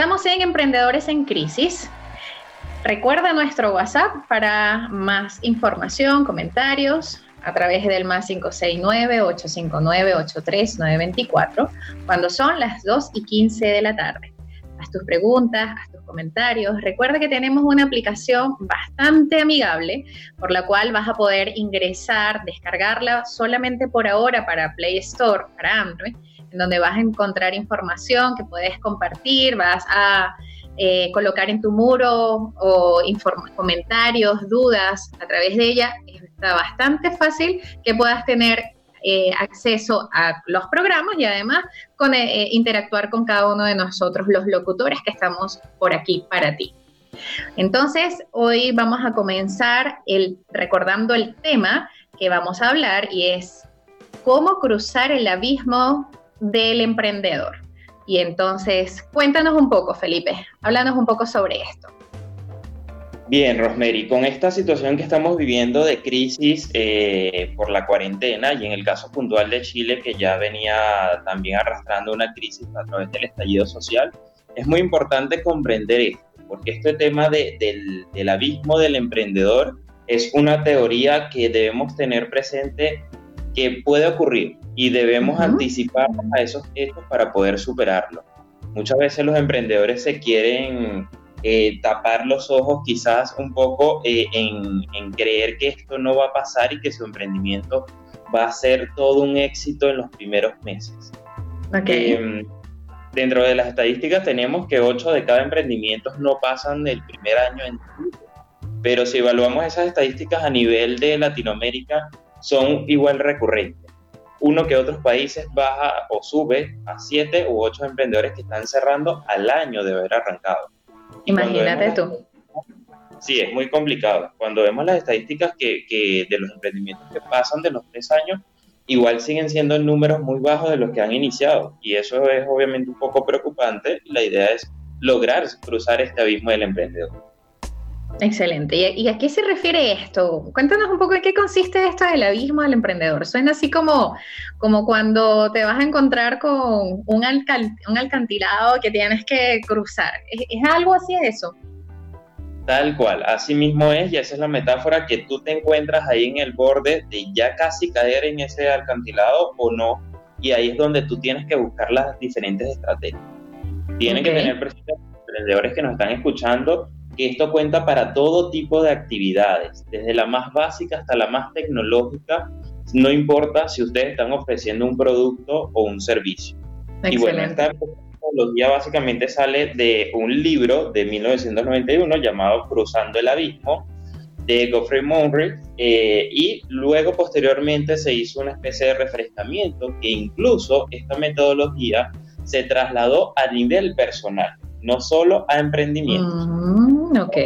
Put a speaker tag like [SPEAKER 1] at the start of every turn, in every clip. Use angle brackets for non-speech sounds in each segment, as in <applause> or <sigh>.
[SPEAKER 1] Estamos en Emprendedores en Crisis. Recuerda nuestro WhatsApp para más información, comentarios a través del más 569-859-83924 cuando son las 2 y 15 de la tarde. Haz tus preguntas, haz tus comentarios. Recuerda que tenemos una aplicación bastante amigable por la cual vas a poder ingresar, descargarla solamente por ahora para Play Store, para Android, en donde vas a encontrar información que puedes compartir, vas a eh, colocar en tu muro o comentarios, dudas a través de ella. Está bastante fácil que puedas tener eh, acceso a los programas y además con, eh, interactuar con cada uno de nosotros, los locutores que estamos por aquí para ti. Entonces, hoy vamos a comenzar el, recordando el tema que vamos a hablar y es cómo cruzar el abismo del emprendedor. Y entonces, cuéntanos un poco, Felipe, háblanos un poco sobre esto.
[SPEAKER 2] Bien, Rosemary, con esta situación que estamos viviendo de crisis eh, por la cuarentena y en el caso puntual de Chile, que ya venía también arrastrando una crisis a través del estallido social, es muy importante comprender esto, porque este tema del, del abismo del emprendedor es una teoría que debemos tener presente que puede ocurrir y debemos anticiparnos a esos hechos para poder superarlo. Muchas veces los emprendedores se quieren eh, tapar los ojos quizás un poco eh, en, creer que esto no va a pasar y que su emprendimiento va a ser todo un éxito en los primeros meses. Em, dentro de las estadísticas tenemos que 8 de cada emprendimiento no pasan el primer año en pero si evaluamos esas estadísticas a nivel de Latinoamérica, son igual recurrentes. Uno que otros países baja o sube a siete u ocho emprendedores que están cerrando al año de haber arrancado.
[SPEAKER 1] Imagínate tú.
[SPEAKER 2] Sí, es muy complicado. Cuando vemos las estadísticas que, que, de los emprendimientos que pasan de los tres años, igual siguen siendo números muy bajos de los que han iniciado. Y eso es obviamente un poco preocupante. La idea es lograr cruzar este abismo del emprendedor.
[SPEAKER 1] Excelente. ¿Y a, qué se refiere esto? Cuéntanos un poco de qué consiste esto del abismo del emprendedor. Suena así como, como cuando te vas a encontrar con un, un alcantilado que tienes que cruzar. ¿Es, algo así eso?
[SPEAKER 2] Tal cual, así mismo es, y esa es la metáfora que tú te encuentras ahí en el borde de ya casi caer en ese alcantilado o no, y ahí es donde tú tienes que buscar las diferentes estrategias. Tienen que tener presentes los emprendedores que nos están escuchando esto cuenta para todo tipo de actividades, desde la más básica hasta la más tecnológica, no importa si ustedes están ofreciendo un producto o un servicio. Y bueno, esta tecnología básicamente sale de un libro de 1991 llamado Cruzando el Abismo de Geoffrey Monry eh, y luego posteriormente se hizo una especie de refrescamiento que incluso esta metodología se trasladó a nivel personal no solo a emprendimientos.
[SPEAKER 1] Mm, ok.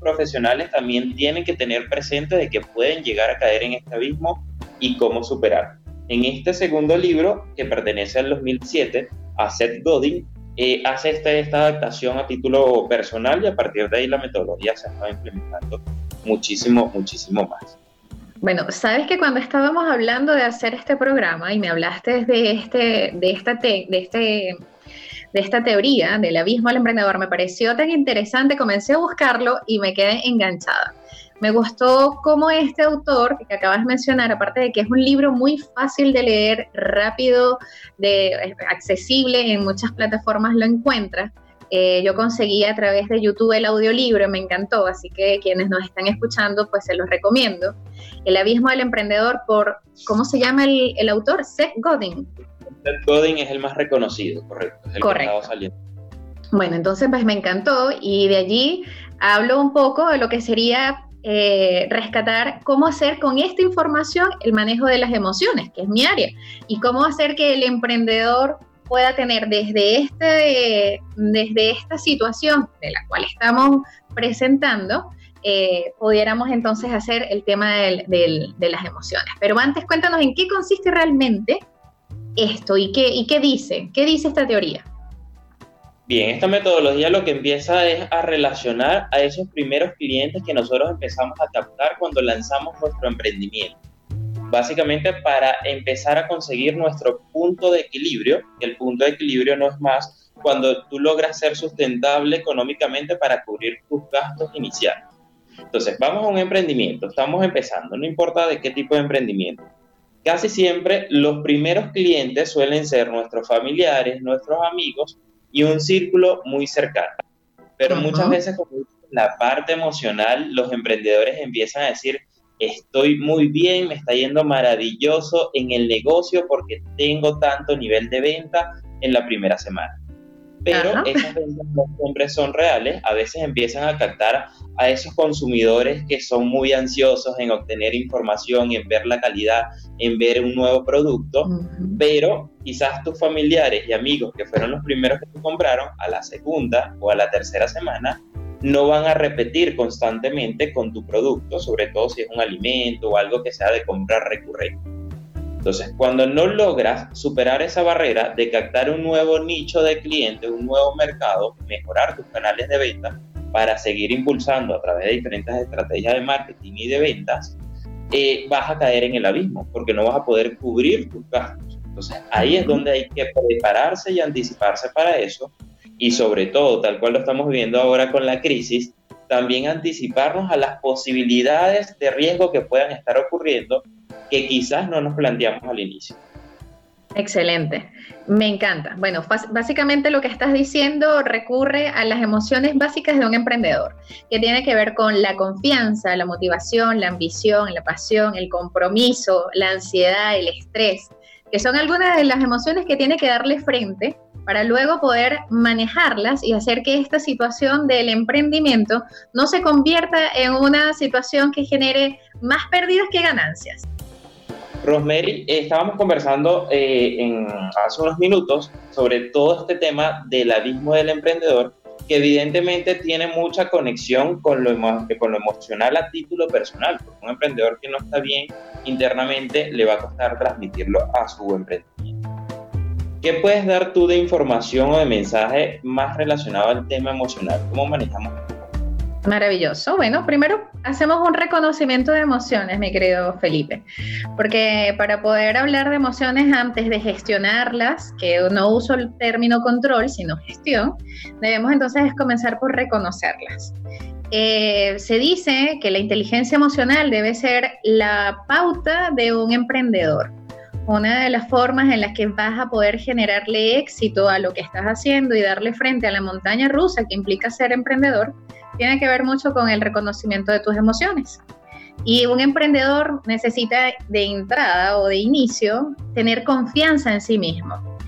[SPEAKER 2] Profesionales también tienen que tener presente de que pueden llegar a caer en este abismo y cómo superar. En este segundo libro, que pertenece al 2007, a Seth Godin, eh, hace esta, esta adaptación a título personal y a partir de ahí la metodología se está implementando muchísimo, muchísimo más.
[SPEAKER 1] Bueno, sabes que cuando estábamos hablando de hacer este programa y me hablaste de este, de esta, de este de esta teoría del abismo al emprendedor me pareció tan interesante, comencé a buscarlo y me quedé enganchada. Me gustó cómo este autor que acabas de mencionar, aparte de que es un libro muy fácil de leer, rápido, de, accesible, en muchas plataformas lo encuentras. Eh, yo conseguí a través de YouTube el audiolibro, me encantó, así que quienes nos están escuchando, pues se los recomiendo. El abismo del emprendedor por, ¿cómo se llama el, el autor? Seth Godin.
[SPEAKER 2] Seth Godin es el más reconocido, correcto. el
[SPEAKER 1] correcto. saliendo. Bueno, entonces pues me encantó y de allí hablo un poco de lo que sería eh, rescatar cómo hacer con esta información el manejo de las emociones, que es mi área, y cómo hacer que el emprendedor pueda tener desde, este, desde esta situación de la cual estamos presentando, eh, pudiéramos entonces hacer el tema de las emociones. Pero antes cuéntanos en qué consiste realmente esto y qué, y qué dice, qué dice esta teoría.
[SPEAKER 2] Bien, esta metodología lo que empieza es a relacionar a esos primeros clientes que nosotros empezamos a captar cuando lanzamos nuestro emprendimiento. Básicamente para empezar a conseguir nuestro punto de equilibrio, el punto de equilibrio no es más cuando tú logras ser sustentable económicamente para cubrir tus gastos iniciales. Entonces, vamos a un emprendimiento, estamos empezando, no importa de qué tipo de emprendimiento. Casi siempre los primeros clientes suelen ser nuestros familiares, nuestros amigos y un círculo muy cercano. Pero muchas veces, como la parte emocional, los emprendedores empiezan a decir, estoy muy bien, me está yendo maravilloso en el negocio porque tengo tanto nivel de venta en la primera semana. Pero esas ventas no siempre son reales, a veces empiezan a captar a esos consumidores que son muy ansiosos en obtener información, en ver la calidad, en ver un nuevo producto, pero quizás tus familiares y amigos que fueron los primeros que te compraron a la segunda o a la tercera semana no van a repetir constantemente con tu producto, sobre todo si es un alimento o algo que sea de compra recurrente. Entonces, cuando no logras superar esa barrera de captar un nuevo nicho de clientes, un nuevo mercado, mejorar tus canales de venta para seguir impulsando a través de diferentes estrategias de marketing y de ventas, eh, vas a caer en el abismo porque no vas a poder cubrir tus gastos. Entonces, ahí es donde hay que prepararse y anticiparse para eso y sobre todo, tal cual lo estamos viviendo ahora con la crisis, también anticiparnos a las posibilidades de riesgo que puedan estar ocurriendo que quizás no nos planteamos al inicio.
[SPEAKER 1] Excelente, me encanta. Bueno, básicamente lo que estás diciendo recurre a las emociones básicas de un emprendedor, que tiene que ver con la confianza, la motivación, la ambición, la pasión, el compromiso, la ansiedad, el estrés, que son algunas de las emociones que tiene que darle frente para luego poder manejarlas y hacer que esta situación del emprendimiento no se convierta en una situación que genere más pérdidas que ganancias.
[SPEAKER 2] Rosemary, estábamos conversando eh, en, hace unos minutos sobre todo este tema del abismo del emprendedor, que evidentemente tiene mucha conexión con lo, con lo emocional a título personal, porque un emprendedor que no está bien internamente le va a costar transmitirlo a su emprendimiento. ¿Qué puedes dar tú de información o de mensaje más relacionado al tema emocional? ¿Cómo manejamos?
[SPEAKER 1] Maravilloso. Bueno, primero hacemos un reconocimiento de emociones, mi querido Felipe, porque para poder hablar de emociones antes de gestionarlas, que no uso el término control, sino gestión, debemos entonces comenzar por reconocerlas. Eh, se dice que la inteligencia emocional debe ser la pauta de un emprendedor una de las formas en las que vas a poder generarle éxito a lo que estás haciendo y darle frente a la montaña rusa que implica ser emprendedor, tiene que ver mucho con el reconocimiento de tus emociones. Y un emprendedor necesita de entrada o de inicio tener confianza en sí mismo.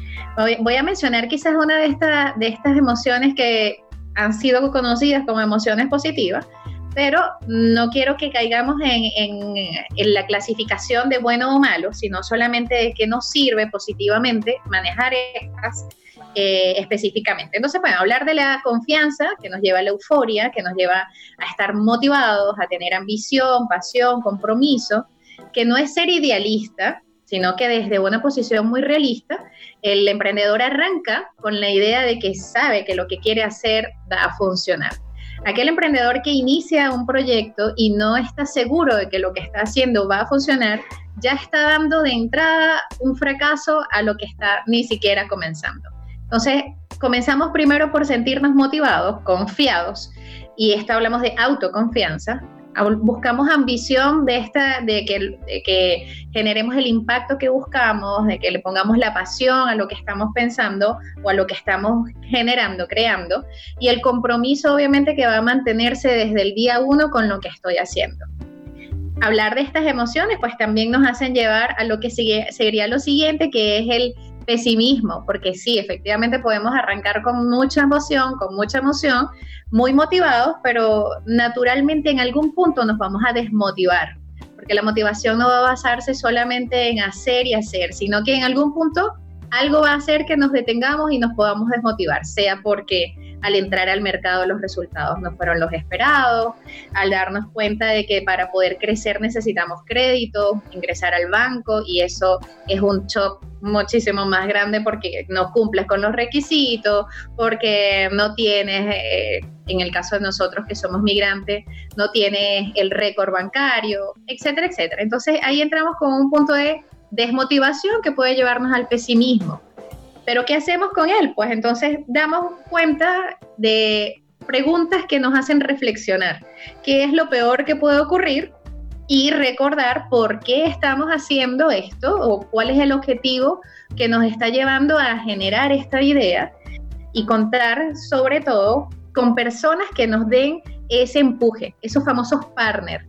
[SPEAKER 1] Voy a mencionar quizás una de, de estas emociones que han sido conocidas como emociones positivas, pero no quiero que caigamos en, la clasificación de bueno o malo, sino solamente de que nos sirve positivamente manejar estas eh, específicamente. Entonces, bueno, hablar de la confianza que nos lleva a la euforia, que nos lleva a estar motivados, a tener ambición, pasión, compromiso, que no es ser idealista, sino que desde una posición muy realista, el emprendedor arranca con la idea de que sabe que lo que quiere hacer va a funcionar. Aquel emprendedor que inicia un proyecto y no está seguro de que lo que está haciendo va a funcionar, ya está dando de entrada un fracaso a lo que está ni siquiera comenzando. Entonces, comenzamos primero por sentirnos motivados, confiados, y esto hablamos de autoconfianza, buscamos ambición de, esta, de que, que, generemos el impacto que buscamos, de que le pongamos la pasión a lo que estamos pensando o a lo que estamos generando, creando, y el compromiso obviamente que va a mantenerse desde el día uno con lo que estoy haciendo. Hablar de estas emociones pues también nos hacen llevar a lo que sigue, sería lo siguiente, que es el pesimismo, porque sí, efectivamente podemos arrancar con mucha emoción, con mucha emoción, muy motivados, pero naturalmente en algún punto nos vamos a desmotivar, porque la motivación no va a basarse solamente en hacer y hacer, sino que en algún punto algo va a hacer que nos detengamos y nos podamos desmotivar, sea porque al entrar al mercado los resultados no fueron los esperados, al darnos cuenta de que para poder crecer necesitamos crédito, ingresar al banco y eso es un shock muchísimo más grande porque no cumples con los requisitos, porque no tienes, eh, en el caso de nosotros que somos migrantes, no tienes el récord bancario, etcétera, etcétera. Entonces ahí entramos con un punto de desmotivación que puede llevarnos al pesimismo Pero ¿qué hacemos con él? Pues entonces damos cuenta de preguntas que nos hacen reflexionar. ¿Qué es lo peor que puede ocurrir? Y recordar por qué estamos haciendo esto o cuál es el objetivo que nos está llevando a generar esta idea y contar sobre todo con personas que nos den ese empuje, esos famosos partners,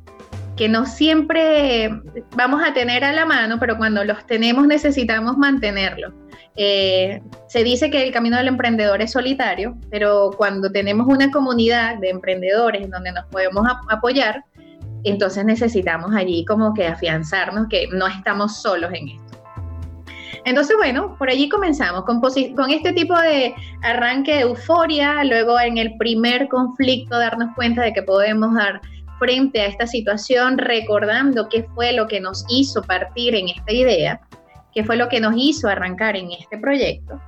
[SPEAKER 1] que no siempre vamos a tener a la mano, pero cuando los tenemos necesitamos mantenerlos. Eh, se dice que el camino del emprendedor es solitario, pero cuando tenemos una comunidad de emprendedores en donde nos podemos apoyar, entonces necesitamos allí como que afianzarnos que no estamos solos en esto. Entonces, bueno, por allí comenzamos con, con este tipo de arranque de euforia, luego en el primer conflicto darnos cuenta de que podemos dar frente a esta situación recordando qué fue lo que nos hizo partir en esta idea, qué fue lo que nos hizo arrancar en este proyecto.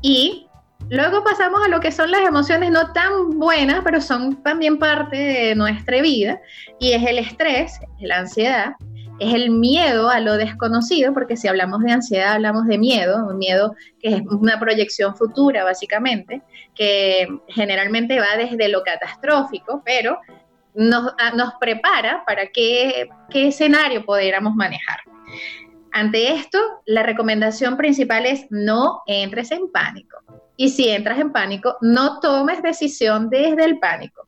[SPEAKER 1] Y luego pasamos a lo que son las emociones no tan buenas, pero son también parte de nuestra vida, y es el estrés, la ansiedad, es el miedo a lo desconocido, porque si hablamos de ansiedad hablamos de miedo, un miedo que es una proyección futura básicamente, que generalmente va desde lo catastrófico, pero nos, nos prepara para qué, escenario pudiéramos manejar. Ante esto, la recomendación principal es no entres en pánico. Y si entras en pánico, no tomes decisión desde el pánico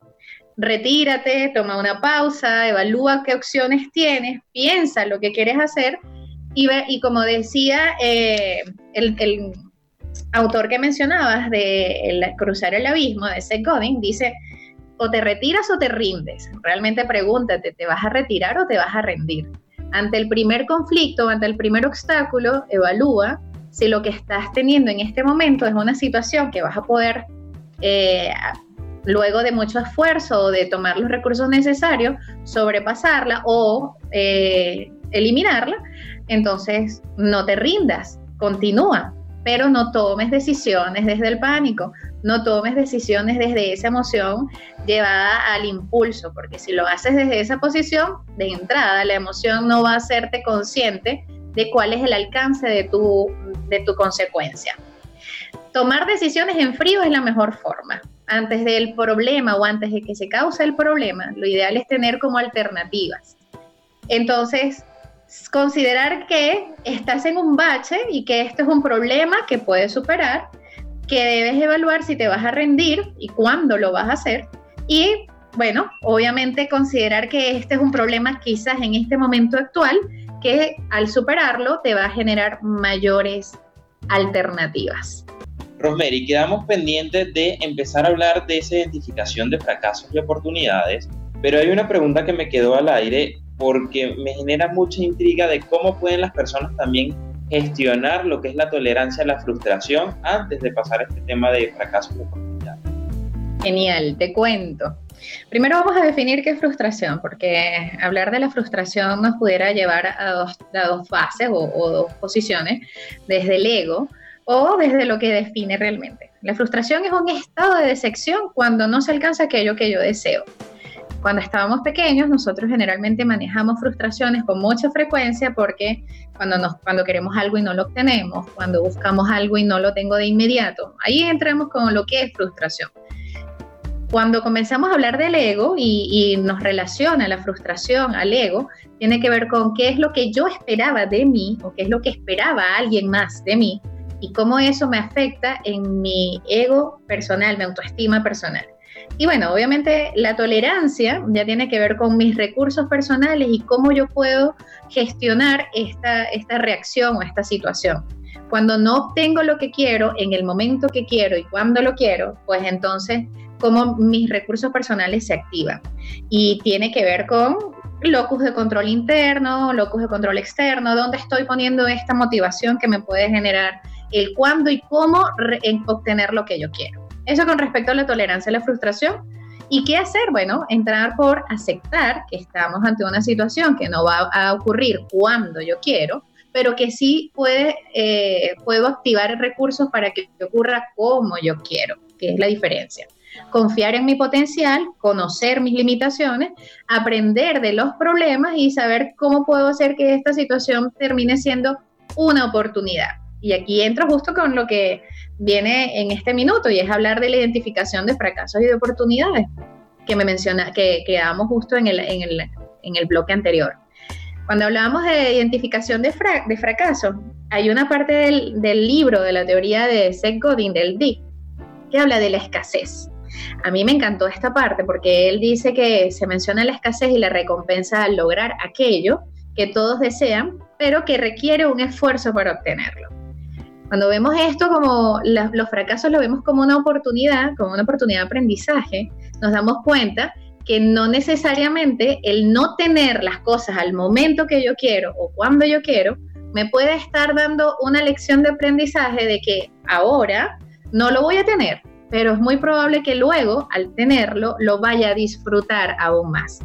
[SPEAKER 1] retírate, toma una pausa, evalúa qué opciones tienes, piensa lo que quieres hacer y como decía eh, el, autor que mencionabas de Cruzar el Abismo, de Seth Godin, dice, o te retiras o te rindes. Realmente pregúntate, ¿te vas a retirar o te vas a rendir? Ante el primer conflicto, ante el primer obstáculo, evalúa si lo que estás teniendo en este momento es una situación que vas a poder eh, luego de mucho esfuerzo o de tomar los recursos necesarios, sobrepasarla o eh, eliminarla, entonces no te rindas, continúa, pero no tomes decisiones desde el pánico, no tomes decisiones desde esa emoción llevada al impulso, porque si lo haces desde esa posición, de entrada la emoción no va a hacerte consciente de cuál es el alcance de tu, de tu consecuencia. Tomar decisiones en frío es la mejor forma antes del problema o antes de que se cause el problema, lo ideal es tener como alternativas. Entonces, considerar que estás en un bache y que esto es un problema que puedes superar, que debes evaluar si te vas a rendir y cuándo lo vas a hacer. Y bueno, obviamente considerar que este es un problema quizás en este momento actual que al superarlo te va a generar mayores alternativas.
[SPEAKER 2] Rosemary, quedamos pendientes de empezar a hablar de esa identificación de fracasos y oportunidades, pero hay una pregunta que me quedó al aire porque me genera mucha intriga de cómo pueden las personas también gestionar lo que es la tolerancia a la frustración antes de pasar a este tema de fracasos y oportunidades.
[SPEAKER 1] Genial, te cuento. Primero vamos a definir qué es frustración, porque hablar de la frustración nos pudiera llevar a dos, dos fases o, o dos posiciones, desde el ego, o desde lo que define realmente. La frustración es un estado de decepción cuando no se alcanza aquello que yo deseo. Cuando estábamos pequeños, nosotros generalmente manejamos frustraciones con mucha frecuencia porque cuando, nos, cuando queremos algo y no lo obtenemos, cuando buscamos algo y no lo tengo de inmediato, ahí entramos con lo que es frustración. Cuando comenzamos a hablar del ego y, y nos relaciona la frustración al ego, tiene que ver con qué es lo que yo esperaba de mí o qué es lo que esperaba alguien más de mí y cómo eso me afecta en mi ego personal, mi autoestima personal. Y bueno, obviamente la tolerancia ya tiene que ver con mis recursos personales y cómo yo puedo gestionar esta, esta reacción o esta situación. Cuando no obtengo lo que quiero en el momento que quiero y cuando lo quiero, pues entonces cómo mis recursos personales se activan. Y tiene que ver con locus de control interno, locus de control externo, dónde estoy poniendo esta motivación que me puede generar el cuándo y cómo obtener lo que yo quiero. Eso con respecto a la tolerancia a la frustración. ¿Y qué hacer? Bueno, entrar por aceptar que estamos ante una situación que no va a ocurrir cuando yo quiero, pero que sí puede, eh, puedo activar recursos para que ocurra como yo quiero, que es la diferencia. Confiar en mi potencial, conocer mis limitaciones, aprender de los problemas y saber cómo puedo hacer que esta situación termine siendo una oportunidad Y aquí entro justo con lo que viene en este minuto y es hablar de la identificación de fracasos y de oportunidades que me menciona, que quedamos justo en el, en el, en el bloque anterior. Cuando hablábamos de identificación de, de fracaso, hay una parte del, del, libro de la teoría de Seth Godin, del DIC, que habla de la escasez. A mí me encantó esta parte porque él dice que se menciona la escasez y la recompensa al lograr aquello que todos desean, pero que requiere un esfuerzo para obtenerlo. Cuando vemos esto como los fracasos lo vemos como una oportunidad, como una oportunidad de aprendizaje, nos damos cuenta que no necesariamente el no tener las cosas al momento que yo quiero o cuando yo quiero me puede estar dando una lección de aprendizaje de que ahora no lo voy a tener, pero es muy probable que luego al tenerlo lo vaya a disfrutar aún más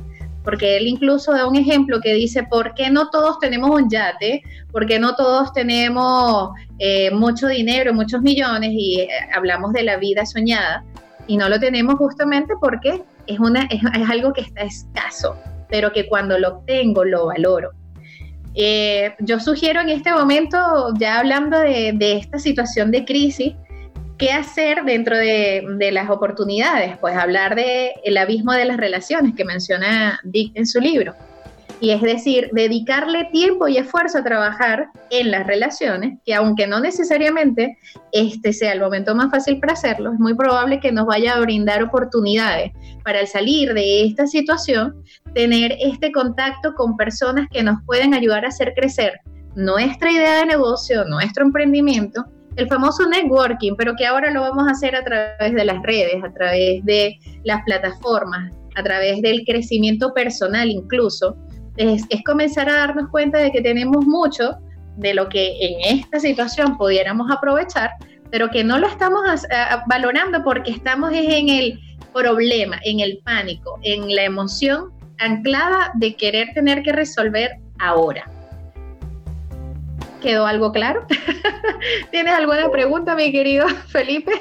[SPEAKER 1] porque él incluso da un ejemplo que dice, ¿por qué no todos tenemos un yate? ¿Por qué no todos tenemos eh, mucho dinero, muchos millones y eh, hablamos de la vida soñada? Y no lo tenemos justamente porque es, una, es, algo que está escaso, pero que cuando lo obtengo lo valoro. Eh, yo sugiero en este momento, ya hablando de, de esta situación de crisis, ¿Qué hacer dentro de, las oportunidades? Pues hablar del el abismo de las relaciones que menciona Dick en su libro. Y es decir, dedicarle tiempo y esfuerzo a trabajar en las relaciones, que aunque no necesariamente este sea el momento más fácil para hacerlo, es muy probable que nos vaya a brindar oportunidades para al salir de esta situación, tener este contacto con personas que nos pueden ayudar a hacer crecer nuestra idea de negocio, nuestro emprendimiento el famoso networking, pero que ahora lo vamos a hacer a través de las redes, a través de las plataformas, a través del crecimiento personal incluso, es, comenzar a darnos cuenta de que tenemos mucho de lo que en esta situación pudiéramos aprovechar, pero que no lo estamos valorando porque estamos en el problema, en el pánico, en la emoción anclada de querer tener que resolver ahora. ¿Quedó algo claro? <laughs> ¿Tienes alguna pregunta, mi querido <laughs> Felipe?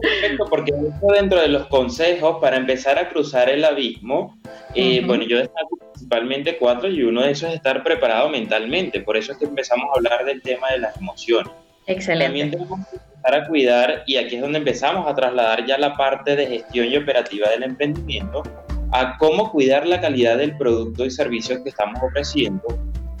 [SPEAKER 2] Perfecto, porque dentro de los consejos para empezar a cruzar el abismo, eh, bueno, yo destaco principalmente cuatro y uno de esos es estar preparado mentalmente. Por eso es que empezamos a hablar del tema de las emociones.
[SPEAKER 1] Excelente.
[SPEAKER 2] También tenemos que empezar a cuidar, y aquí es donde empezamos a trasladar ya la parte de gestión y operativa del emprendimiento, a cómo cuidar la calidad del producto y servicio que estamos ofreciendo,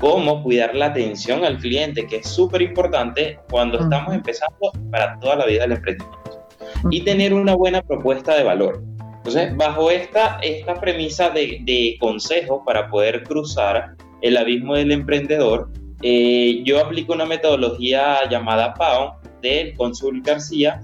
[SPEAKER 2] cómo cuidar la atención al cliente, que es súper importante cuando estamos empezando para toda la vida del emprendimiento. Y tener una buena propuesta de valor. Entonces, bajo esta, esta premisa de, de consejos para poder cruzar el abismo del emprendedor, eh, yo aplico una metodología llamada PAO de Consul García,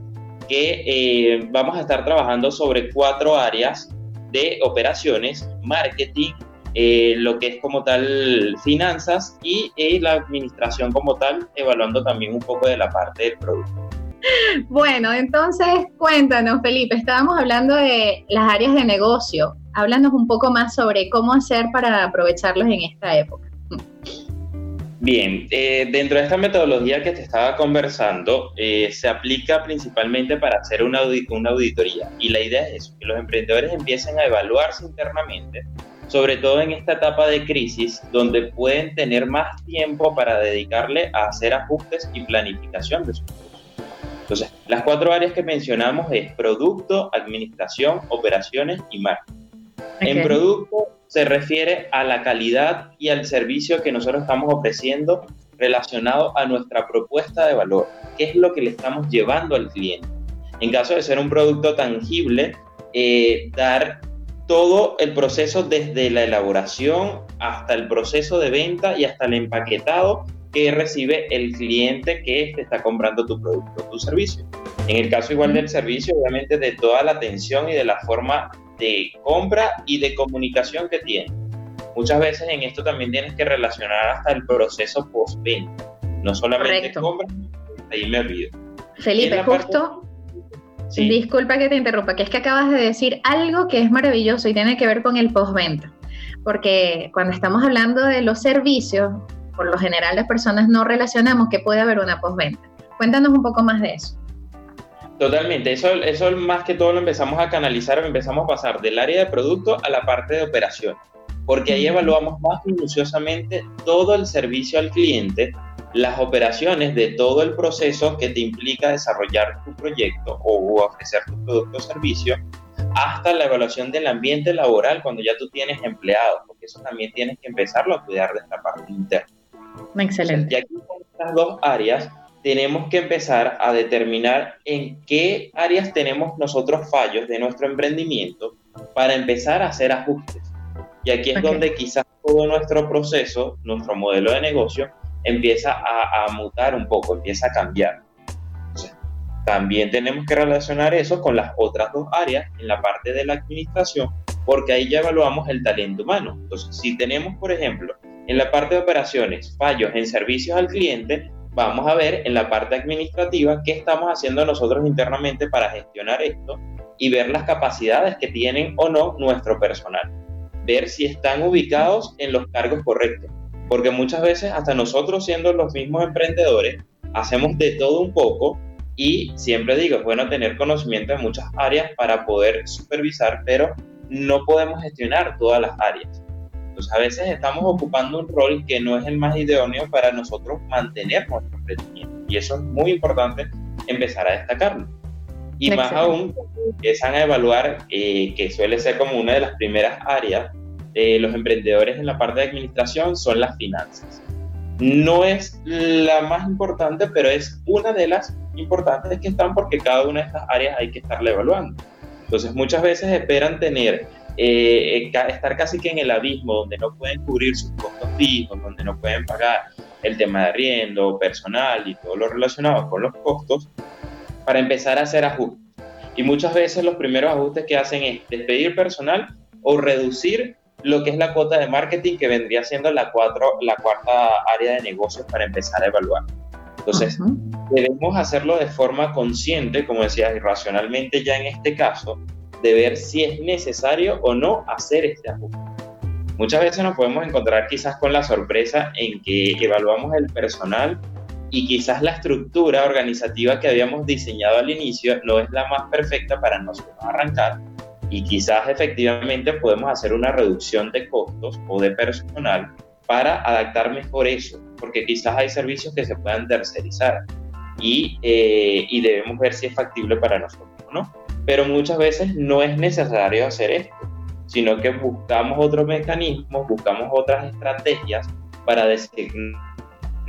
[SPEAKER 2] que eh, vamos a estar trabajando sobre cuatro áreas de operaciones, marketing, eh, lo que es como tal finanzas y eh, la administración como tal, evaluando también un poco de la parte del producto.
[SPEAKER 1] Bueno, entonces cuéntanos, Felipe, estábamos hablando de las áreas de negocio. Háblanos un poco más sobre cómo hacer para aprovecharlos en esta época.
[SPEAKER 2] Bien, eh, dentro de esta metodología que te estaba conversando, se aplica principalmente para hacer una, una auditoría. Y la idea es eso, que los emprendedores empiecen a evaluarse internamente sobre todo en esta etapa de crisis, donde pueden tener más tiempo para dedicarle a hacer ajustes y planificación de sus productos. Entonces, las cuatro áreas que mencionamos es producto, administración, operaciones y marketing. En producto se refiere a la calidad y al servicio que nosotros estamos ofreciendo relacionado a nuestra propuesta de valor, qué es lo que le estamos llevando al cliente. En caso de ser un producto tangible, eh, dar todo el proceso desde la elaboración hasta el proceso de venta y hasta el empaquetado que recibe el cliente que te está comprando tu producto o tu servicio. En el caso igual del servicio, obviamente de toda la atención y de la forma de compra y de comunicación que tiene. Muchas veces en esto también tienes que relacionar hasta el proceso post-venta, no solamente compra, ahí me olvido.
[SPEAKER 1] Felipe, justo, Disculpa que te interrumpa, que es que acabas de decir algo que es maravilloso y tiene que ver con el postventa. Porque cuando estamos hablando de los servicios, por lo general las personas no relacionamos que puede haber una postventa. Cuéntanos un poco más de eso.
[SPEAKER 2] Totalmente, eso, eso más que todo lo empezamos a canalizar, empezamos a pasar del área de producto a la parte de operación, porque ahí evaluamos más minuciosamente todo el servicio al cliente las operaciones de todo el proceso que te implica desarrollar tu proyecto o ofrecer tu producto o servicio, hasta la evaluación del ambiente laboral cuando ya tú tienes empleados, porque eso también tienes que empezarlo a cuidar de esta parte interna.
[SPEAKER 1] Excelente.
[SPEAKER 2] y aquí con estas dos áreas tenemos que empezar a determinar en qué áreas tenemos nosotros fallos de nuestro emprendimiento para empezar a hacer ajustes. Y aquí es donde quizás todo nuestro proceso, nuestro modelo de negocio, empieza a, a mutar un poco, empieza a cambiar. también tenemos que relacionar eso con las otras dos áreas en la parte de la administración, porque ahí ya evaluamos el talento humano. Entonces, si tenemos, por ejemplo, en la parte de operaciones fallos en servicios al cliente, vamos a ver en la parte administrativa qué estamos haciendo nosotros internamente para gestionar esto y ver las capacidades que tienen o no nuestro personal. Ver si están ubicados en los cargos correctos. Porque muchas veces hasta nosotros siendo los mismos emprendedores, hacemos de todo un poco y siempre digo, es bueno tener conocimiento en muchas áreas para poder supervisar, pero no podemos gestionar todas las áreas. Entonces a veces estamos ocupando un rol que no es el más idóneo para nosotros mantener nuestro emprendimiento. Y eso es muy importante empezar a destacarlo. Y más aún, empiezan a evaluar, eh, que suele ser como una de las primeras áreas de los emprendedores en la parte de administración, son las finanzas. No es la más importante, pero es una de las importantes que están porque cada una de estas áreas hay que estarla evaluando. Entonces muchas veces esperan tener, eh, estar casi que en el abismo donde no pueden cubrir sus costos fijos, donde no pueden pagar el tema de arriendo, personal y todo lo relacionado con los costos, para empezar a hacer ajustes. Y muchas veces los primeros ajustes que hacen es despedir personal o reducir lo que es la cuota de marketing que vendría siendo la, cuatro, la cuarta área de negocios para empezar a evaluar. Entonces, debemos hacerlo de forma consciente, como decías, y racionalmente ya en este caso, de ver si es necesario o no hacer este ajuste. Muchas veces nos podemos encontrar quizás con la sorpresa en que evaluamos el personal y quizás la estructura organizativa que habíamos diseñado al inicio no es la más perfecta para nosotros arrancar y quizás efectivamente podemos hacer una reducción de costos o de personal para adaptar mejor eso, porque quizás hay servicios que se puedan tercerizar y, eh, y debemos ver si es factible para nosotros, ¿no? Pero muchas veces no es necesario hacer esto, sino que buscamos otros mecanismos, buscamos otras estrategias para designar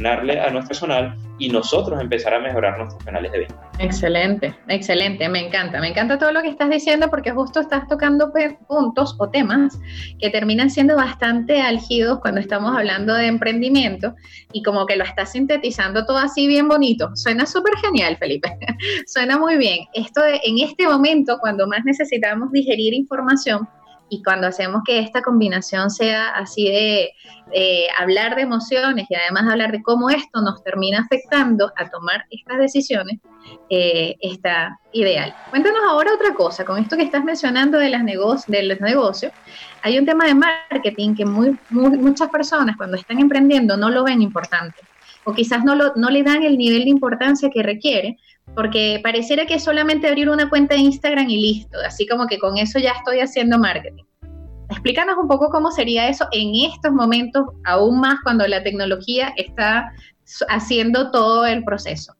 [SPEAKER 2] a nuestro personal y nosotros empezar a mejorar nuestros canales de venta.
[SPEAKER 1] Excelente, excelente, me encanta, me encanta todo lo que estás diciendo porque justo estás tocando puntos o temas que terminan siendo bastante álgidos cuando estamos hablando de emprendimiento y como que lo estás sintetizando todo así bien bonito. Suena súper genial, Felipe, <laughs> suena muy bien. Esto de, en este momento, cuando más necesitamos digerir información, y cuando hacemos que esta combinación sea así de hablar de emociones y además hablar de cómo esto nos termina afectando a tomar estas decisiones, eh, está ideal. Cuéntanos ahora otra cosa, con esto que estás mencionando de, las de los negocios, hay un tema de marketing que muchas personas cuando están emprendiendo no lo ven importante o quizás no le dan el nivel de importancia que requiere, porque pareciera que solamente abrir una cuenta de Instagram y listo, así como que con eso ya estoy haciendo marketing. Explícanos un poco cómo sería eso en estos momentos, aún más cuando la tecnología está haciendo todo el proceso.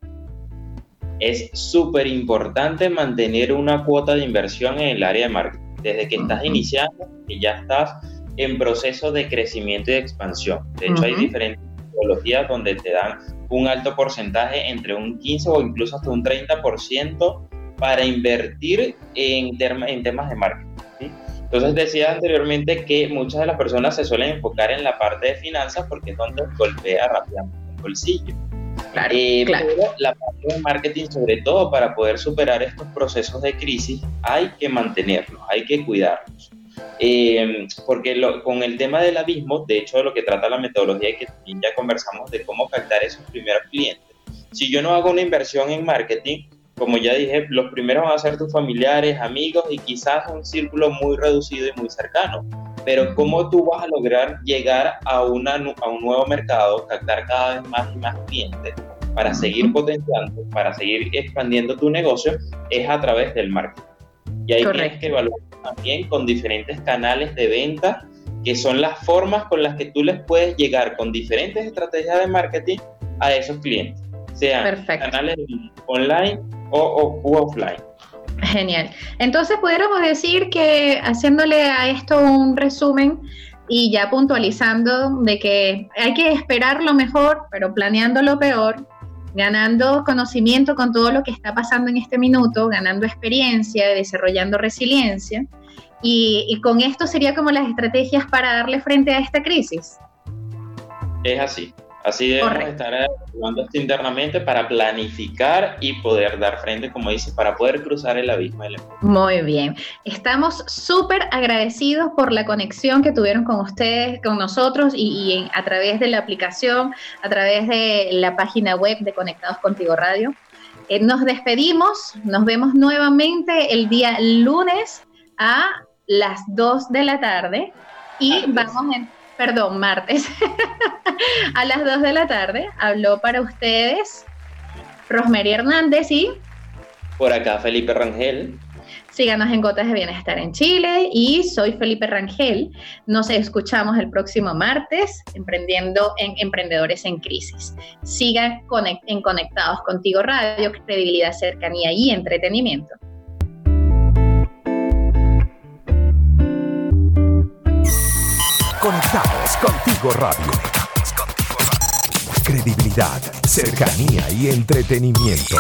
[SPEAKER 2] Es súper importante mantener una cuota de inversión en el área de marketing. Desde que estás iniciando y ya estás en proceso de crecimiento y de expansión. De hecho, hay diferentes metodologías donde te dan un alto porcentaje, entre un 15 o incluso hasta un 30% para invertir en, en temas de marketing. Entonces decía anteriormente que muchas de las personas se suelen enfocar en la parte de finanzas porque es donde golpea rápidamente el bolsillo. Claro, eh, Pero la parte de marketing, sobre todo para poder superar estos procesos de crisis, hay que mantenerlos, hay que cuidarlos. Eh, porque con el tema del abismo, de hecho, de lo que trata la metodología y que también ya conversamos de cómo captar esos primeros clientes, si yo no hago una inversión en marketing, como ya dije, los primeros van a ser tus familiares, amigos y quizás un círculo muy reducido y muy cercano. Pero ¿cómo tú vas a lograr llegar a, una, a un nuevo mercado, captar cada vez más y más clientes para seguir potenciando, para seguir expandiendo tu negocio? Es a través del marketing. Y ahí tienes que evaluar también con diferentes canales de venta, que son las formas con las que tú les puedes llegar con diferentes estrategias de marketing a esos clientes, sean canales online o, o offline.
[SPEAKER 1] Genial. Entonces, pudiéramos decir que haciéndole a esto un resumen y ya puntualizando de que hay que esperar lo mejor, pero planeando lo peor, ganando conocimiento con todo lo que está pasando en este minuto, ganando experiencia, desarrollando resiliencia. Y, con esto sería como las estrategias para darle frente a esta crisis.
[SPEAKER 2] Es así. Así debemos estar actuando esto internamente para planificar y poder dar frente, como dice, para poder cruzar el abismo del empleo.
[SPEAKER 1] Muy bien. Estamos súper agradecidos por la conexión que tuvieron con ustedes, con nosotros y, a través de la aplicación, a través de la página web de Conectados Contigo Radio. Eh, nos despedimos, nos vemos nuevamente el día lunes a las 2 de la tarde y vamos en perdón, martes, <laughs> a las 2 de la tarde, habló para ustedes Rosemary Hernández y...
[SPEAKER 2] Por acá Felipe Rangel.
[SPEAKER 1] Síganos en Gotas de Bienestar en Chile y soy Felipe Rangel. Nos escuchamos el próximo martes emprendiendo en Emprendedores en Crisis. Sigan en Conectados Contigo Radio, credibilidad, cercanía y entretenimiento.
[SPEAKER 3] Conectados contigo radio. Credibilidad, cercanía y entretenimiento.